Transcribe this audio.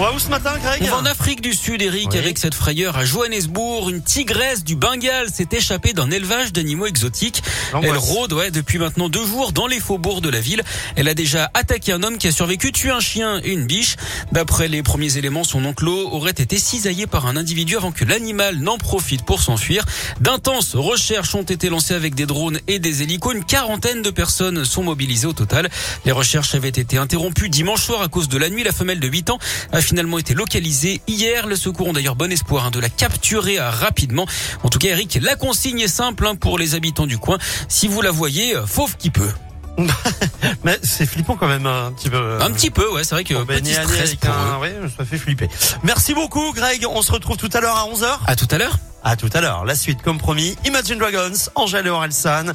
On va où ce matin, Greg On va en Afrique du Sud, Eric, Oui. avec cette frayeur à Johannesburg. Une tigresse du Bengale s'est échappée d'un élevage d'animaux exotiques. Elle rôde ouais, depuis maintenant deux jours dans les faubourgs de la ville. Elle a déjà attaqué un homme qui a survécu, tué un chien et une biche. D'après les premiers éléments, son enclos aurait été cisaillé par un individu avant que l'animal n'en profite pour s'enfuir. D'intenses recherches ont été lancées avec des drones et des hélicos. Une quarantaine de personnes sont mobilisées au total. Les recherches avaient été interrompues dimanche soir à cause de la nuit. La femelle de 8 ans a finalement été localisée hier. Les secours ont d'ailleurs bon espoir hein, de la capturer euh, rapidement. En tout cas, Eric, la consigne est simple hein, pour les habitants du coin. Si vous la voyez, euh, fauve qui peut. Mais c'est flippant quand même un petit peu. Un petit peu, ouais, c'est vrai que petit stress pour un-. Ouais, ça fait flipper. Merci beaucoup, Greg. On se retrouve tout à l'heure à 11h. À tout à l'heure. À tout à l'heure. La suite, comme promis, Imagine Dragons, Angèle et Orelsan.